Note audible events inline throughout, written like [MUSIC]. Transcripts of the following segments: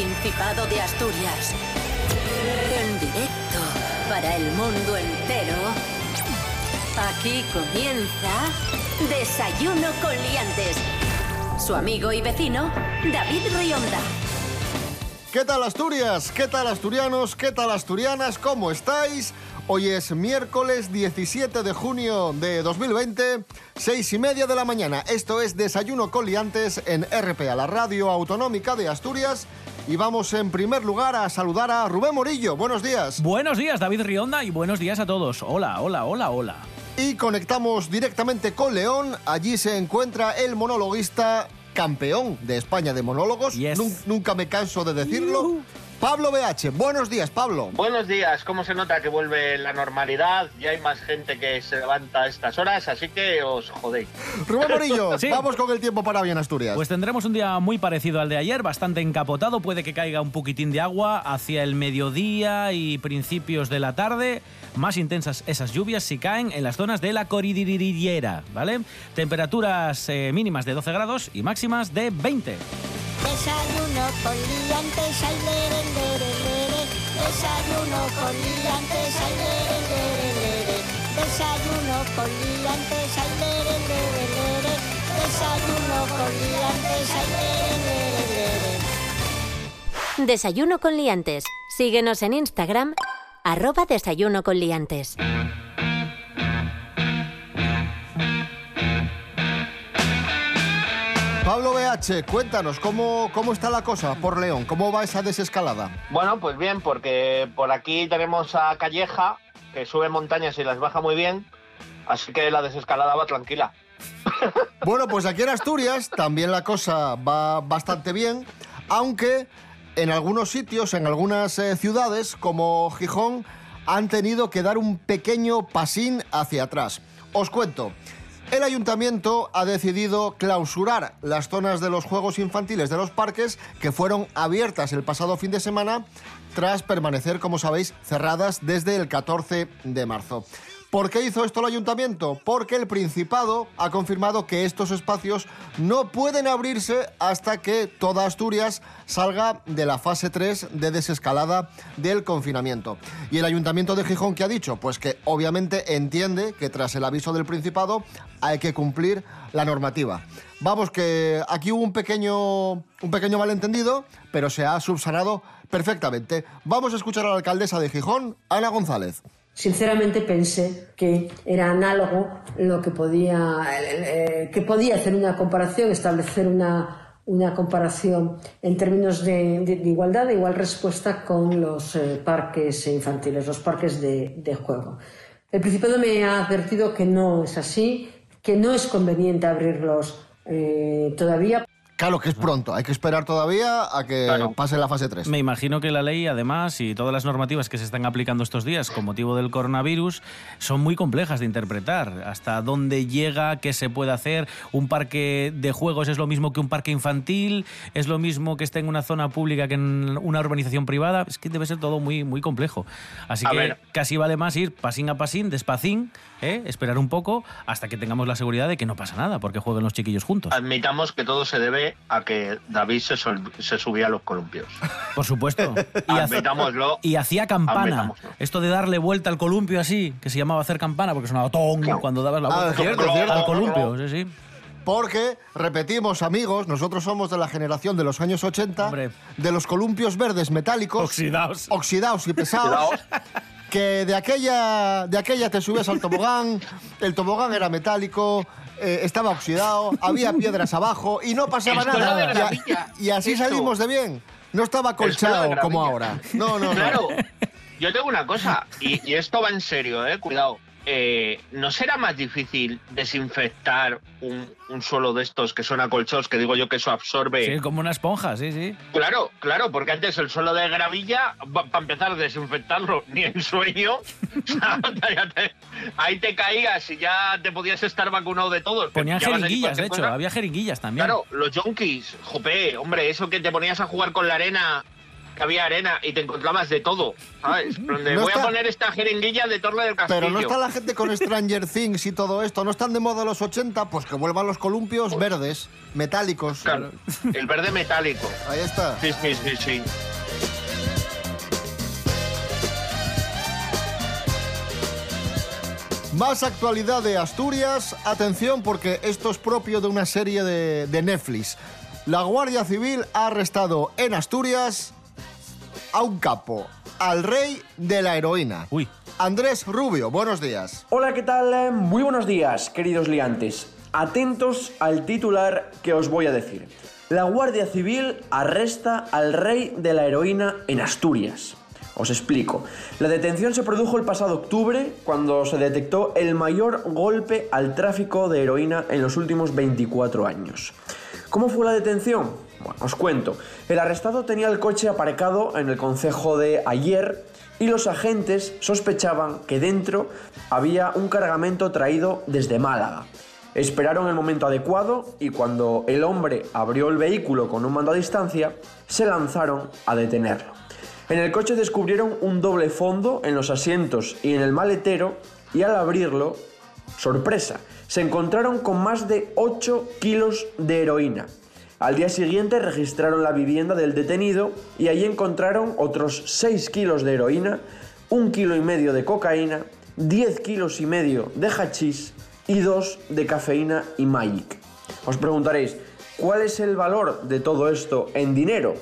Principado de Asturias. En directo para el mundo entero. Aquí comienza Desayuno con Liantes. Su amigo y vecino, David Rionda. ¿Qué tal Asturias? ¿Qué tal asturianos? ¿Qué tal asturianas? ¿Cómo estáis? Hoy es miércoles 17 de junio de 2020, seis y media de la mañana. Esto es Desayuno con Liantes en RPA, la radio autonómica de Asturias. Y vamos en primer lugar a saludar a Rubén Morillo. Buenos días. Buenos días, David Rionda, y buenos días a todos. Hola, hola, hola, hola. Y conectamos directamente con León. Allí se encuentra el monologuista campeón de España de monólogos. Yes. Nun- nunca me canso de decirlo. Pablo BH. Buenos días, Pablo. Buenos días, ¿cómo se nota que vuelve la normalidad? Ya hay más gente que se levanta a estas horas, así que os jodéis. Rubén Morillo, [LAUGHS] Sí. vamos con el tiempo para bien Asturias. Pues tendremos un día muy parecido al de ayer, bastante encapotado, puede que caiga un poquitín de agua hacia el mediodía y principios de la tarde. Más intensas esas lluvias si caen en las zonas de la cordillera, ¿vale? Temperaturas eh, mínimas de 12 grados y máximas de 20. Desayuno con liantes, ay, lere, lere, lere. Desayuno con liantes, ay, lere, lere, lere. Desayuno con liantes, ay, lere, lere, lere. Desayuno con liantes, ay, lere, lere, lere. Desayuno con Liantes. Síguenos en Instagram, arroba Desayuno con Liantes. Pablo BH, cuéntanos, ¿cómo, ¿cómo está la cosa por León? ¿Cómo va esa desescalada? Bueno, pues bien, porque por aquí tenemos a Calleja, que sube montañas y las baja muy bien, así que la desescalada va tranquila. [LAUGHS] Bueno, pues aquí en Asturias también la cosa va bastante bien, aunque en algunos sitios, en algunas eh, ciudades como Gijón, han tenido que dar un pequeño pasín hacia atrás. Os cuento. El ayuntamiento ha decidido clausurar las zonas de los juegos infantiles de los parques que fueron abiertas el pasado fin de semana tras permanecer, como sabéis, cerradas desde el 14 de marzo. ¿Por qué hizo esto el ayuntamiento? Porque el Principado ha confirmado que estos espacios no pueden abrirse hasta que toda Asturias salga de la fase 3 de desescalada del confinamiento. ¿Y el ayuntamiento de Gijón qué ha dicho? Pues que obviamente entiende que tras el aviso del Principado hay que cumplir la normativa. Vamos, que aquí hubo un pequeño, un pequeño malentendido, pero se ha subsanado perfectamente. Vamos a escuchar a la alcaldesa de Gijón, Ana González. Sinceramente pensé que era análogo lo que podía, eh, que podía hacer una comparación, establecer una, una comparación en términos de, igualdad, de igual respuesta con los eh, parques infantiles, los parques de, de juego. El Principado me ha advertido que no es así, que no es conveniente abrirlos eh, todavía Claro que es pronto, hay que esperar todavía a que Claro. pase la fase 3. Me imagino que la ley, además, y todas las normativas que se están aplicando estos días con motivo del coronavirus, son muy complejas de interpretar. Hasta dónde llega, qué se puede hacer. Un parque de juegos es lo mismo que un parque infantil, es lo mismo que esté en una zona pública que en una urbanización privada. Es que debe ser todo muy, muy complejo. Así A que ver. casi vale más ir pasín a pasín, despacín, ¿eh? esperar un poco hasta que tengamos la seguridad de que no pasa nada, porque jueguen los chiquillos juntos. Admitamos que todo se debe a que David se, se subía a los columpios. Por supuesto. [LAUGHS] Y Admitámoslo. Y hacía campana. Admitámoslo. Esto de darle vuelta al columpio así, que se llamaba hacer campana, porque sonaba ton Claro. cuando dabas la Ah, vuelta cierto, cierto. al columpio. Sí, sí. Porque, repetimos amigos, nosotros somos de la generación de los años 80, Hombre. de los columpios verdes metálicos, Oxidados. oxidados y pesados. Que de aquella, de aquella te subías al tobogán, el tobogán era metálico, eh, estaba oxidado, había [LAUGHS] piedras abajo y no pasaba Esto nada. Y a-. Y, así Esto. salimos de bien. No estaba colchado como ahora. No, no, no. Claro, yo tengo una cosa, y, y esto va en serio, eh, cuidado. Eh, ¿No será más difícil desinfectar un, un suelo de estos que son acolchados, que digo yo que eso absorbe? Sí, como una esponja, sí, sí. Claro, claro, porque antes el suelo de gravilla, para empezar a desinfectarlo, [LAUGHS] ni en sueño, [LAUGHS] ahí te caías y ya te podías estar vacunado de todo. que Ponían jeringuillas, de hecho, cosa. había jeringuillas también. Claro, los junkies, jope, hombre, eso que te ponías a jugar con la arena que había arena y te encontrabas de todo, ¿sabes? [LAUGHS] Donde No voy está- a poner esta jeringuilla de Torre del Castillo. Pero no está la [LAUGHS] gente con Stranger Things y todo esto, no están de moda los 80, pues que vuelvan los columpios verdes, metálicos. Claro, el verde metálico. Ahí está. Sí, sí, sí, sí. Más actualidad de Asturias. Atención porque esto es propio de una serie de, de Netflix. La Guardia Civil ha arrestado en Asturias a un capo, al rey de la heroína. Uy. Andrés Rubio, buenos días. Hola, ¿qué tal? Muy buenos días, queridos liantes. Atentos al titular que os voy a decir. La Guardia Civil arresta al rey de la heroína en Asturias. Os explico. La detención se produjo el pasado octubre cuando se detectó el mayor golpe al tráfico de heroína en los últimos 24 años. ¿Cómo fue la detención? Bueno, os cuento. El arrestado tenía el coche aparcado en el concejo de Ayer y los agentes sospechaban que dentro había un cargamento traído desde Málaga. Esperaron el momento adecuado y cuando el hombre abrió el vehículo con un mando a distancia, se lanzaron a detenerlo. En el coche descubrieron un doble fondo en los asientos y en el maletero y al abrirlo, sorpresa, se encontraron con más de 8 kilos de heroína. Al día siguiente registraron la vivienda del detenido y allí encontraron otros 6 kilos de heroína, un kilo y medio de cocaína, 10 kilos y medio de hachís y 2 de cafeína y Magic. Os preguntaréis, ¿cuál es el valor de todo esto en dinero?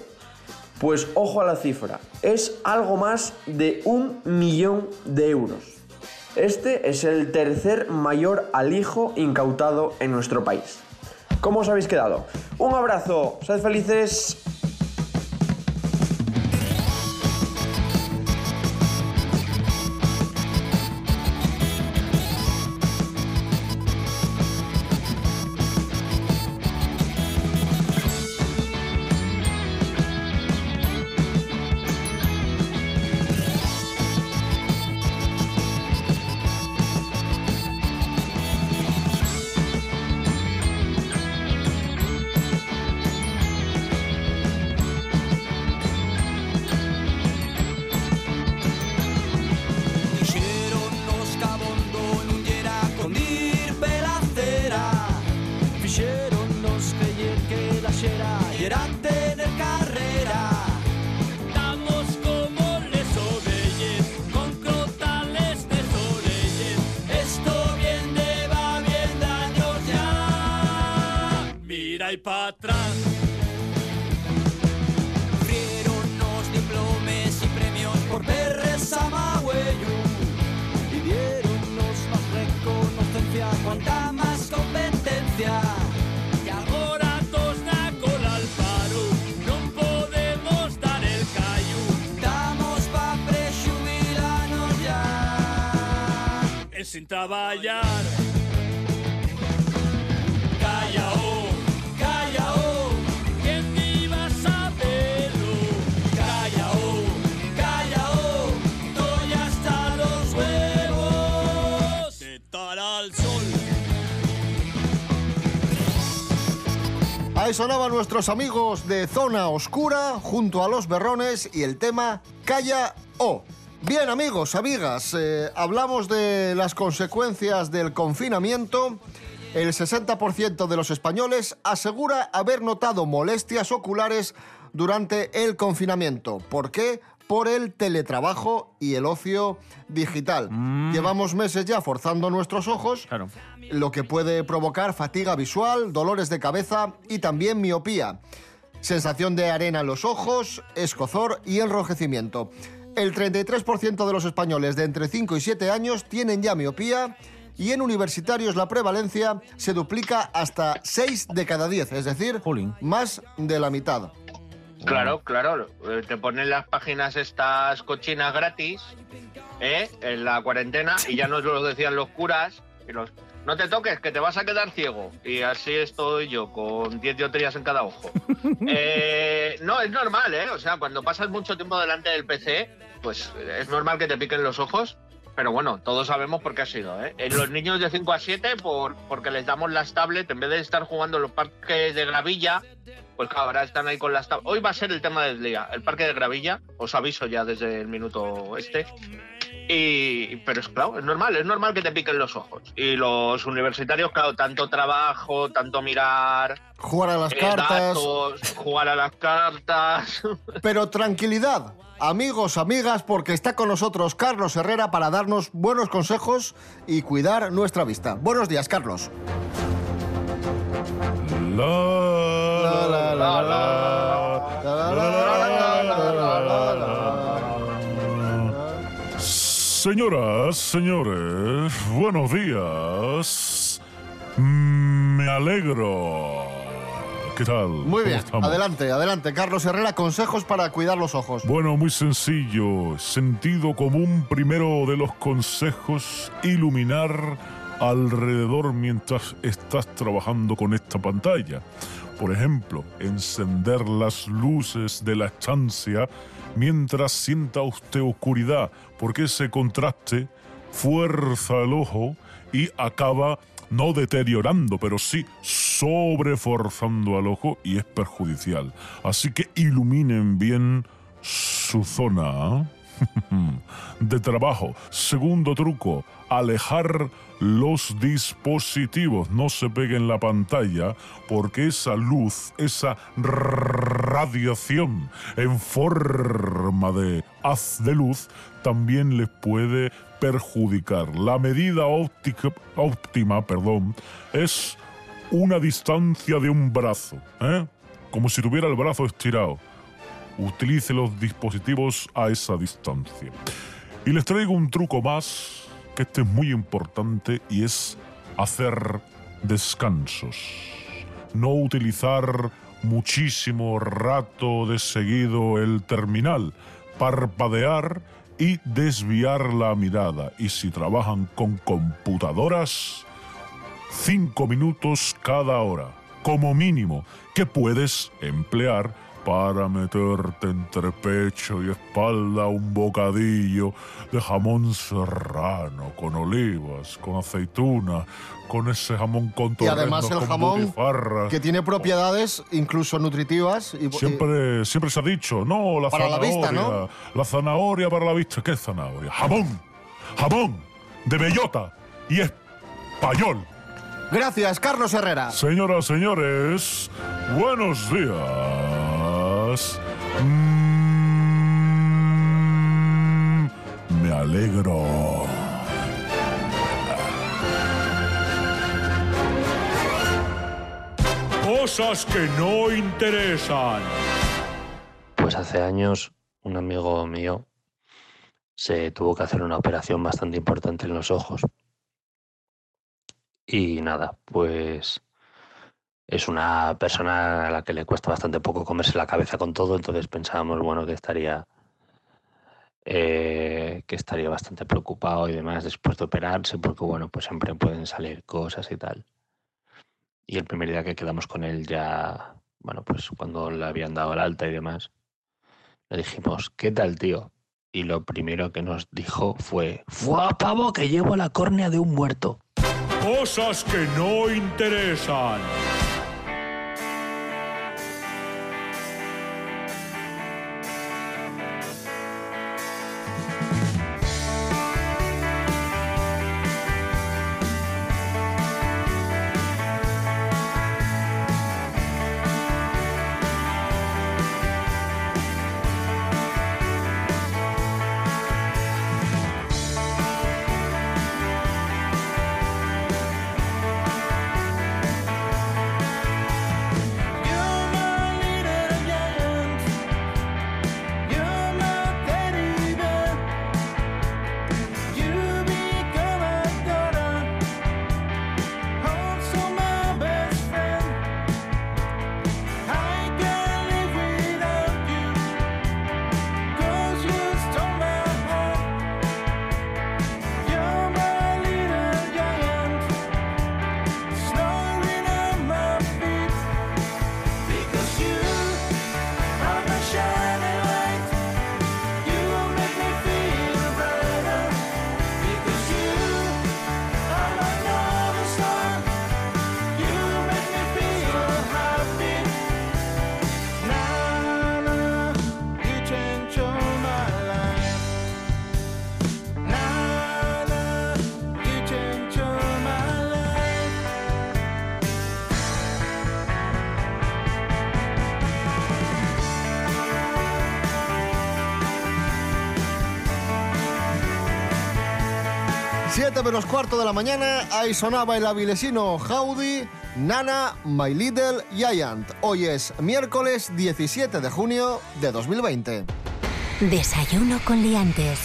Pues ojo a la cifra, es algo más de un millón de euros. Este es el tercer mayor alijo incautado en nuestro país. ¿Cómo os habéis quedado? Un abrazo, sed felices. Sin traballar. Calla, oh, calla, oh, ¿quién iba a saberlo? Calla, oh, calla, oh, estoy hasta los huevos al sol. Ahí sonaban nuestros amigos de Zona Oscura junto a los berrones y el tema Calla O. Bien amigos, amigas, eh, hablamos de las consecuencias del confinamiento. El 60% de los españoles asegura haber notado molestias oculares durante el confinamiento. ¿Por qué? Por el teletrabajo y el ocio digital. Llevamos meses ya forzando nuestros ojos Claro. lo que puede provocar fatiga visual, dolores de cabeza y también miopía. Sensación de arena en los ojos, escozor y enrojecimiento. El 33% de los españoles de entre 5 y 7 años tienen ya miopía y en universitarios la prevalencia se duplica hasta 6 de cada 10, es decir, Jolín. más de la mitad. Claro, claro. eh, Te ponen las páginas estas cochinas gratis, ¿eh? En la cuarentena y ya nos lo decían los curas. Y los, no te toques, que te vas a quedar ciego. Y así estoy yo, con 10 dioptrías en cada ojo. [LAUGHS] Eh, no, es normal, ¿eh? O sea, cuando pasas mucho tiempo delante del PC, pues es normal que te piquen los ojos. pero bueno, todos sabemos por qué ha sido. ¿eh? En los niños de 5 a 7, por, porque les damos las tablets, en vez de estar jugando en los parques de gravilla, pues ahora están ahí con las tablets. Hoy va a ser el tema del día, el parque de gravilla, os aviso ya desde el minuto este. Y, pero es claro, es normal, es normal que te piquen los ojos. Y los universitarios, claro, tanto trabajo, tanto mirar, Jugar a las eh, cartas. datos, jugar a las cartas. [LAUGHS] Pero tranquilidad, amigos, amigas, porque está con nosotros Carlos Herrera para darnos buenos consejos y cuidar nuestra vista. Buenos días, Carlos. La, La, la, la, la, la, Señoras, señores, buenos días. Me alegro. ¿Qué tal? Muy ¿Cómo bien, estamos? adelante, adelante. Carlos Herrera, consejos para cuidar los ojos. Bueno, muy sencillo. Sentido común primero de los consejos, iluminar alrededor mientras estás trabajando con esta pantalla. Por ejemplo, encender las luces de la estancia mientras sienta usted oscuridad, porque ese contraste fuerza el ojo y acaba no deteriorando, pero sí sobreforzando al ojo y es perjudicial. Así que iluminen bien su zona [LAUGHS] de trabajo. Segundo truco, alejar los dispositivos. No se peguen la pantalla porque esa luz, esa radiación en forma de haz de luz también les puede perjudicar. La medida óptica- óptima perdón, es una distancia de un brazo, ¿eh? como si tuviera el brazo estirado utilice los dispositivos a esa distancia. Y les traigo un truco más, que este es muy importante, y es hacer descansos. No utilizar muchísimo rato de seguido el terminal, parpadear y desviar la mirada. Y si trabajan con computadoras, cinco minutos cada hora, como mínimo, que puedes emplear para meterte entre pecho y espalda un bocadillo de jamón serrano, con olivas, con aceituna, con ese jamón con Y además el jamón butifarra. que tiene propiedades incluso nutritivas. Y, Siempre, siempre se ha dicho, no, la Para la zanahoria. vista, ¿no? La zanahoria para la vista. ¿Qué zanahoria? Jamón. Jamón. De bellota. Y español. Gracias, Carlos Herrera. Señoras, señores, buenos días. Mm, me alegro. Cosas que no interesan. Pues hace años un amigo mío se tuvo que hacer una operación bastante importante en los ojos. Y nada, pues es una persona a la que le cuesta bastante poco comerse la cabeza con todo, entonces pensábamos, bueno, que estaría eh, que estaría bastante preocupado y demás después de operarse, porque bueno, pues siempre pueden salir cosas y tal. Y el primer día que quedamos con él ya, bueno, pues cuando le habían dado el alta y demás, le dijimos, ¿qué tal, tío? Y lo primero que nos dijo fue, ¡Fua, pavo, que llevo la córnea de un muerto! Cosas que no interesan. 7 menos cuarto de la mañana, ahí sonaba el avilesino Howdy, Nana, My Little Giant. Hoy es miércoles 17 de junio de 2020. Desayuno con liantes.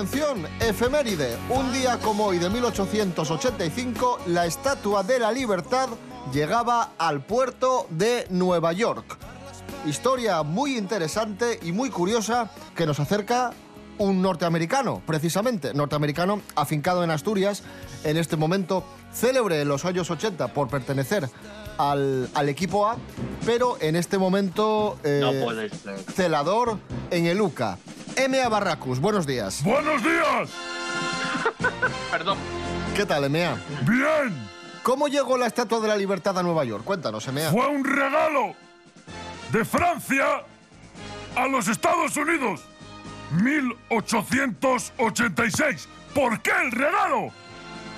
Atención, efeméride. Un día como hoy de 1885, la Estatua de la Libertad llegaba al puerto de Nueva York. Historia muy interesante y muy curiosa que nos acerca un norteamericano, precisamente, norteamericano afincado en Asturias, en este momento célebre en los años 80 por pertenecer al, al equipo A, pero en este momento eh, No puede ser. celador en el UCA. M.A. Barracus, buenos días. ¡Buenos días! [LAUGHS] Perdón. ¿Qué tal, M.A.? ¡Bien! ¿Cómo llegó la Estatua de la Libertad a Nueva York? Cuéntanos, M.A. Fue un regalo de Francia a los Estados Unidos. 1886. ¿Por qué el regalo?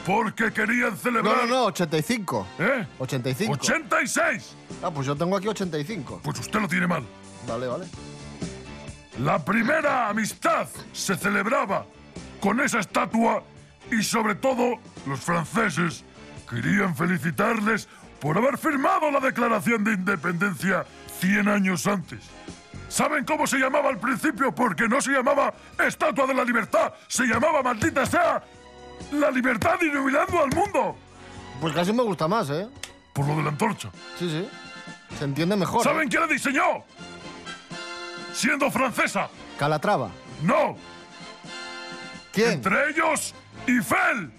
Porque querían No, celebrar... no, no, 85. ¿Eh? 85. 86. Ah, pues yo tengo aquí 85. Pues usted lo tiene mal. Vale, vale. La primera amistad se celebraba con esa estatua y sobre todo los franceses querían felicitarles por haber firmado la Declaración de Independencia 100 años antes. ¿Saben cómo se llamaba al principio? Porque no se llamaba Estatua de la Libertad, se llamaba, maldita sea, la libertad iluminando al mundo. Pues casi me gusta más, ¿eh? Por lo de la antorcha. Sí, sí. Se entiende mejor. ¿Saben ¿eh? quién la diseñó? Siendo francesa. Calatrava. No, ¿Quién? Entre ellos, Eiffel.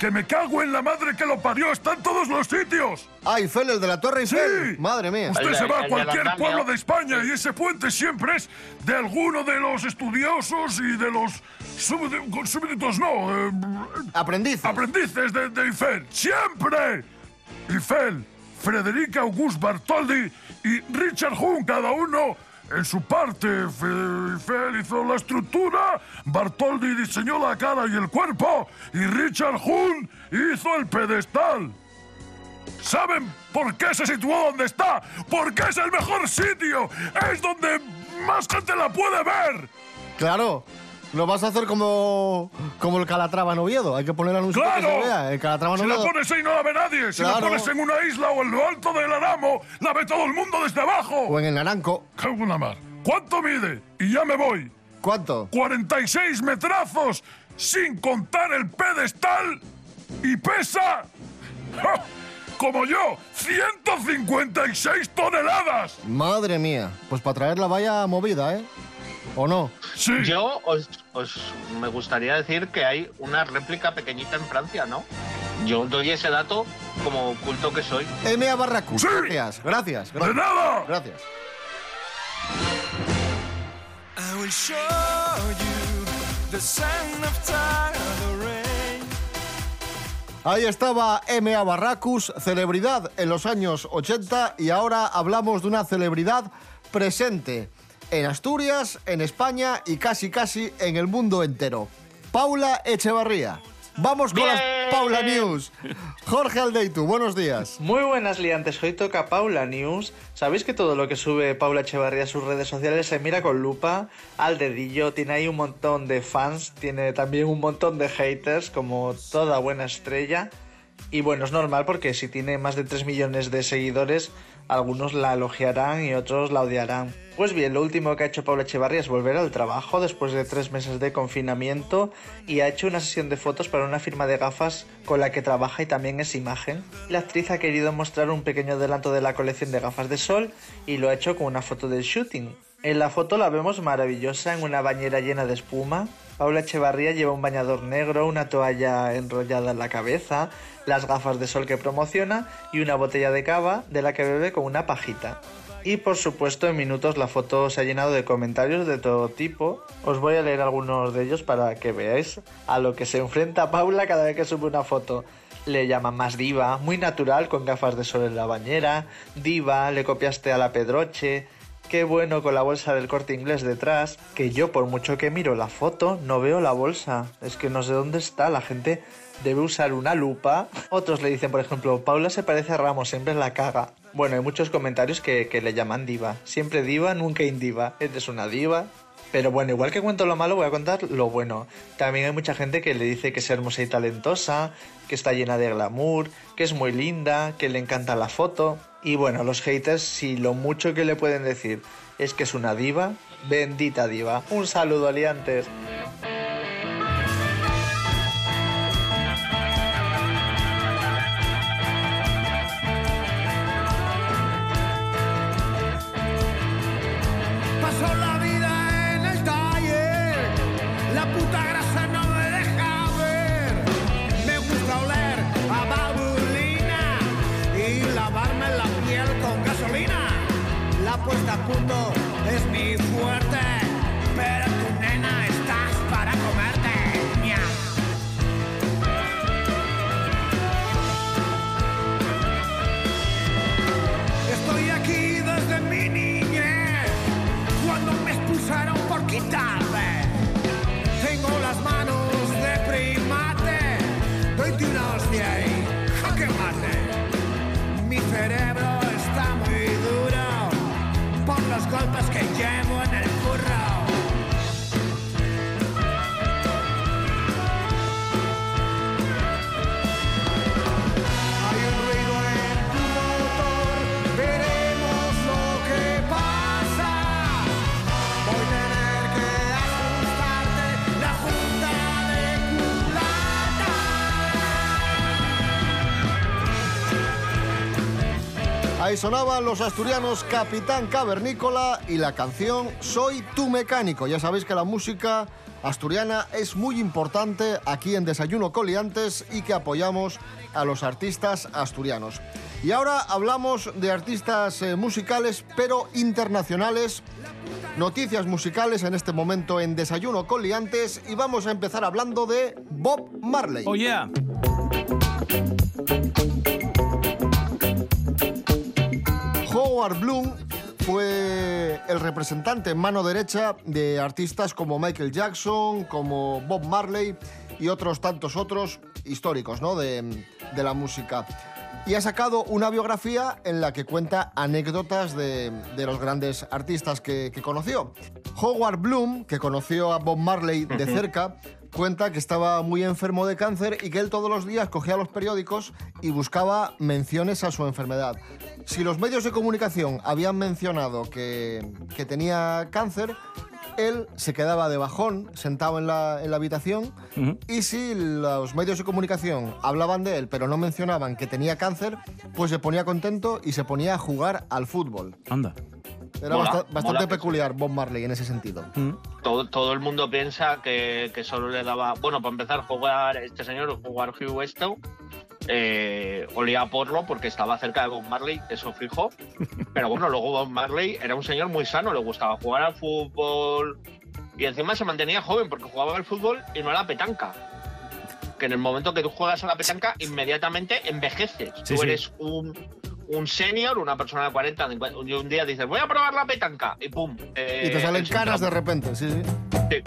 Que me cago en la madre que lo parió. Está en todos los sitios. Ah, Eiffel, el de la Torre Eiffel. Sí. Madre mía. Usted El se va el a cualquier pueblo de España y ese puente siempre es de alguno de los estudiosos y de los súbdi- súbditos, no, eh, Aprendiz. aprendices de, de Eiffel. ¡Siempre! Eiffel, Frederica Auguste Bartholdi y Richard Hunt, cada uno en su parte. Fe- Eiffel hizo la estructura, Bartholdi diseñó la cara y el cuerpo, y Richard Hunt hizo el pedestal. ¿Saben por qué se situó donde está? Porque es el mejor sitio. Es donde más gente la puede ver. Claro. Lo vas a hacer como, como el Calatrava en Oviedo. Hay que sitio que ¡Claro! se vea. El Calatrava Si la pones ahí no la ve nadie. Si la pones en una isla o en lo alto del Aramo, la ve todo el mundo desde abajo. O en el Naranco. En la mar. ¿Cuánto mide? Y ya me voy. ¿Cuánto? 46 metrazos, sin contar el pedestal. Y pesa... ¡ja! Como yo, 156 toneladas. Madre mía. Pues para traerla vaya movida, ¿eh? ¿O no? Sí. Yo os, os- me gustaría decir que hay una réplica pequeñita en Francia, ¿no? Yo doy ese dato como culto que soy. M.A. Barracus. Sí. Gracias, gracias. ¡De gracias. nada! Gracias. I will show you the sign of time, the rain. Ahí estaba M.A. Barracus, celebridad en los años 80 y ahora hablamos de una celebridad presente en Asturias, en España y casi casi en el mundo entero. Paula Echevarría. Vamos con las. Paula News. Jorge Aldeitu, buenos días. Muy buenas liantes, hoy toca Paula News. ¿Sabéis que todo lo que sube Paula Echevarría a sus redes sociales se mira con lupa al dedillo? Tiene ahí un montón de fans, tiene también un montón de haters, como toda buena estrella. Y bueno, es normal porque si tiene más de 3 millones de seguidores, algunos la elogiarán y otros la odiarán. Pues bien, lo último que ha hecho Paula Echevarría es volver al trabajo después de tres meses de confinamiento y ha hecho una sesión de fotos para una firma de gafas con la que trabaja y también es imagen. La actriz ha querido mostrar un pequeño adelanto de la colección de gafas de sol y lo ha hecho con una foto del shooting. En la foto la vemos maravillosa en una bañera llena de espuma. Paula Echevarría lleva un bañador negro, una toalla enrollada en la cabeza, las gafas de sol que promociona y una botella de cava de la que bebe con una pajita. Y por supuesto, en minutos la foto se ha llenado de comentarios de todo tipo. Os voy a leer algunos de ellos para que veáis a lo que se enfrenta Paula cada vez que sube una foto. Le llaman más diva, muy natural con gafas de sol en la bañera, diva, le copiaste a la Pedroche, qué bueno con la bolsa del corte inglés detrás, que yo por mucho que miro la foto no veo la bolsa, es que no sé dónde está, la gente debe usar una lupa. Otros le dicen, por ejemplo, Paula se parece a Ramos, siempre la caga. Bueno, hay muchos comentarios que, que le llaman diva, siempre diva, nunca indiva, eres una diva. Pero bueno, igual que cuento lo malo, voy a contar lo bueno. También hay mucha gente que le dice que es hermosa y talentosa, que está llena de glamour, que es muy linda, que le encanta la foto. Y bueno, los haters, si lo mucho que le pueden decir es que es una diva, bendita diva. Un saludo, aliantes. Ahí sonaban los asturianos Capitán Cavernícola y la canción Soy tu mecánico. Ya sabéis que la música asturiana es muy importante aquí en Desayuno Coliantes y que apoyamos a los artistas asturianos. Y ahora hablamos de artistas eh, musicales, pero internacionales. Noticias musicales en este momento en Desayuno Coliantes y vamos a empezar hablando de Bob Marley. Oh yeah. Howard Bloom fue el representante en mano derecha de artistas como Michael Jackson, como Bob Marley y otros tantos otros históricos ¿no? de, de la música. Y ha sacado una biografía en la que cuenta anécdotas de, de los grandes artistas que, que conoció. Howard Bloom, que conoció a Bob Marley de [LAUGHS] cerca, cuenta que estaba muy enfermo de cáncer y que él todos los días cogía los periódicos y buscaba menciones a su enfermedad. Si los medios de comunicación habían mencionado que, que tenía cáncer, él se quedaba de bajón, sentado en la, en la habitación, y si los medios de comunicación hablaban de él, pero no mencionaban que tenía cáncer, pues se ponía contento y se ponía a jugar al fútbol. Anda. Era Mola, bastante mola peculiar Bob Marley en ese sentido. Todo, todo el mundo piensa que, que solo le daba. Bueno, para empezar, jugar este señor, jugar Hugh Weston, eh, olía a porro porque estaba cerca de Bob Marley, eso fijo. [LAUGHS] Pero bueno, luego Bob Marley era un señor muy sano, le gustaba jugar al fútbol y encima se mantenía joven porque jugaba al fútbol y no a la petanca. Que en el momento que tú juegas a la petanca, inmediatamente envejeces. Sí, tú sí. eres un, un senior, una persona de 40, 50, y un día dices, voy a probar la petanca y pum. eh, y te salen canas de repente, sí, sí. Sí.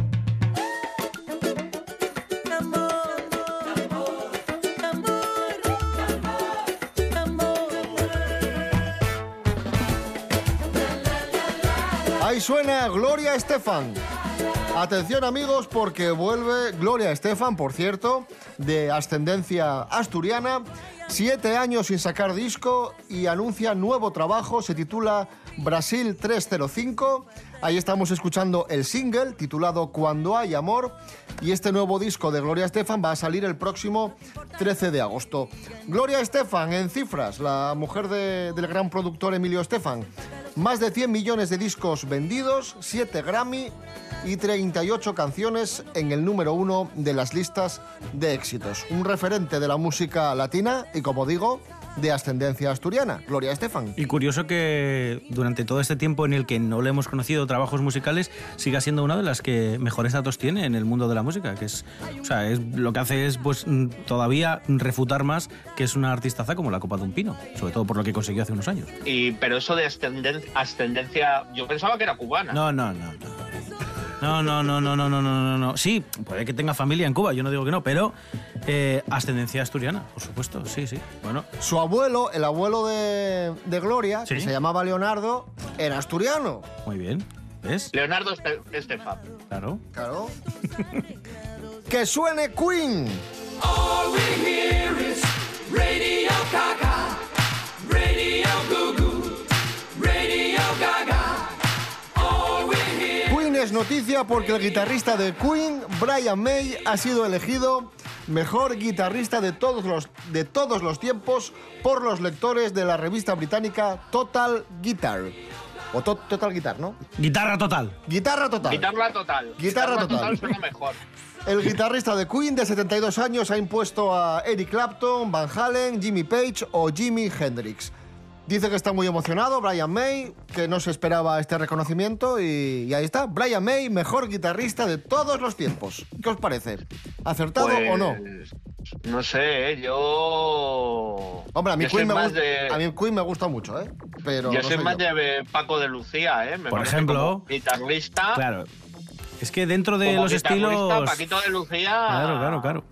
Ahí suena Gloria Estefan. Atención amigos porque vuelve Gloria Estefan, por cierto, de ascendencia asturiana, siete años sin sacar disco y anuncia nuevo trabajo, se titula Brasil 305. Ahí estamos escuchando el single titulado Cuando hay amor y este nuevo disco de Gloria Estefan va a salir el próximo 13 de agosto. Gloria Estefan en cifras, la mujer de- del gran productor Emilio Estefan. Más de 100 millones de discos vendidos, 7 Grammy y 38 canciones en el número uno de las listas de éxitos. Un referente de la música latina y, como digo, de ascendencia asturiana, Gloria Estefan. Y curioso que durante todo este tiempo en el que no le hemos conocido trabajos musicales, siga siendo una de las que mejores datos tiene en el mundo de la música, que es, o sea, es, lo que hace es pues mm, todavía refutar más que es una artistaza como la Copa de un Pino, sobre todo por lo que consiguió hace unos años. Y, pero eso de ascenden- ascendencia, yo pensaba que era cubana. No, no, no, no. No, no, no, no, no, no, no, no. no. Sí, puede que tenga familia en Cuba, yo no digo que no, pero eh, ascendencia asturiana, por supuesto, sí, sí. Bueno. Su abuelo, el abuelo de, Gloria, que se llamaba Leonardo, era asturiano. Muy bien, ¿ves? Leonardo Estefan. Claro. Claro. [LAUGHS] que suene Queen. All we hear is radio Gaga, radio Goo Goo, radio Gaga es noticia porque el guitarrista de Queen, Brian May, ha sido elegido mejor guitarrista de todos los, de todos los tiempos por los lectores de la revista británica Total Guitar. O To- Total Guitar, ¿no? Guitarra total. Guitarra total. Guitarra total. Guitarra total. suena mejor. [LAUGHS] El guitarrista de Queen de 72 años ha impuesto a Eric Clapton, Van Halen, Jimmy Page o Jimi Hendrix. Dice que está muy emocionado, Brian May, que no se esperaba este reconocimiento y, y ahí está. Brian May, mejor guitarrista de todos los tiempos. ¿Qué os parece? ¿Acertado o no? Pues, No sé, ¿eh? yo. Hombre, a mí, yo Queen me, más gusta, de. a mí Queen me gusta mucho, ¿eh? Pero yo no soy más yo. de Paco de Lucía, ¿eh? Me Por parece ejemplo. Guitarrista. Claro. Es que dentro de como los estilos. Paquito de Lucía. Claro, claro, claro.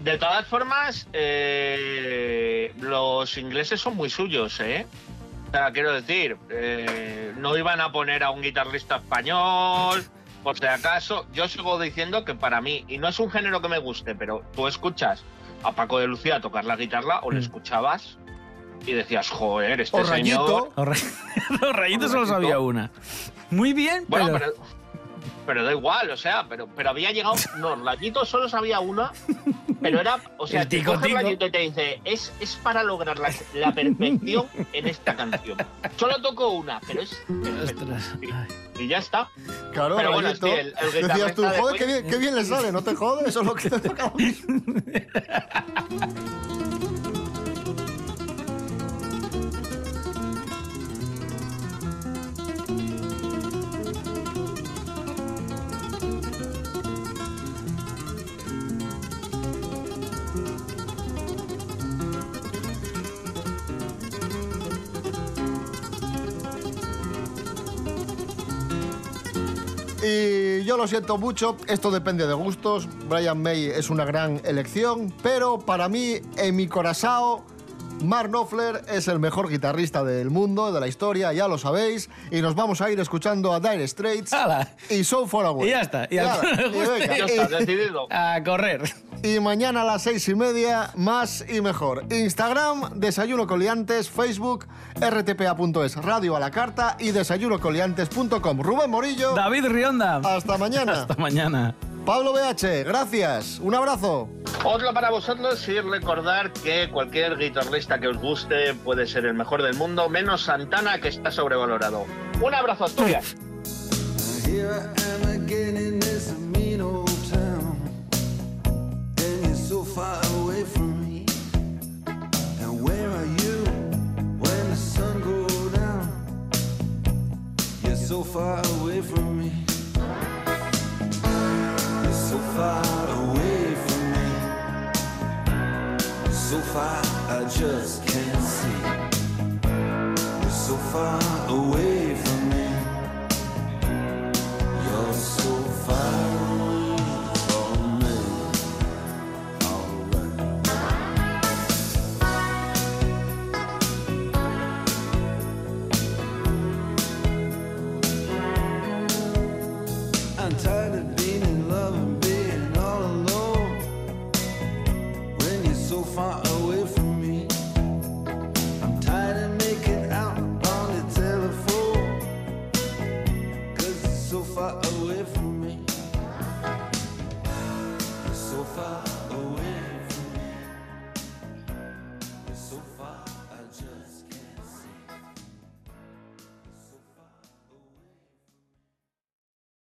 De todas formas, eh, los ingleses son muy suyos, ¿eh? O sea, quiero decir, eh, no iban a poner a un guitarrista español, por si acaso. Yo sigo diciendo que para mí, y no es un género que me guste, pero tú escuchas a Paco de Lucía tocar la guitarra o le escuchabas y decías, joder, este O señor... Los ray- los [LAUGHS] rayitos solo sabía una. Muy bien, Bueno, pero. pero, pero da igual, o sea, pero, pero había llegado. No, Rayito solo sabía una, pero era. O sea, El te tico, tico. Y te dice: es, es para lograr la, la perfección en esta canción. Solo toco una, pero es. Y, y ya está. Claro, Pero bueno, sí, el- el Decías tú, joder, qué Queen". bien, qué bien le sale, no te jodes, eso es lo que te [LAUGHS] toca. Yo lo siento mucho, esto depende de gustos. Brian May es una gran elección, pero para mí, en mi corazón, Mark Knopfler es el mejor guitarrista del mundo, de la historia, ya lo sabéis. Y nos vamos a ir escuchando a Dire Straits ¡Hala! y So Far Away. Y ya está. Y, Y al- ala, y venga, Ya está, decidido. a correr. Y mañana a las seis y media, más y mejor. Instagram, Desayuno Coliantes, Facebook, rtpa.es, Radio a la Carta y desayunocoliantes.com. Rubén Morillo, David Rionda. hasta mañana. [LAUGHS] Hasta mañana. Pablo BH, gracias. Un abrazo. Otro para vosotros y recordar que cualquier guitarrista que os guste puede ser el mejor del mundo, menos Santana, que está sobrevalorado. Un abrazo, Asturias. So far away from me. And where are you when the sun goes down? You're so far away from me. You're so far away from me. So far I just can't see. You're so far away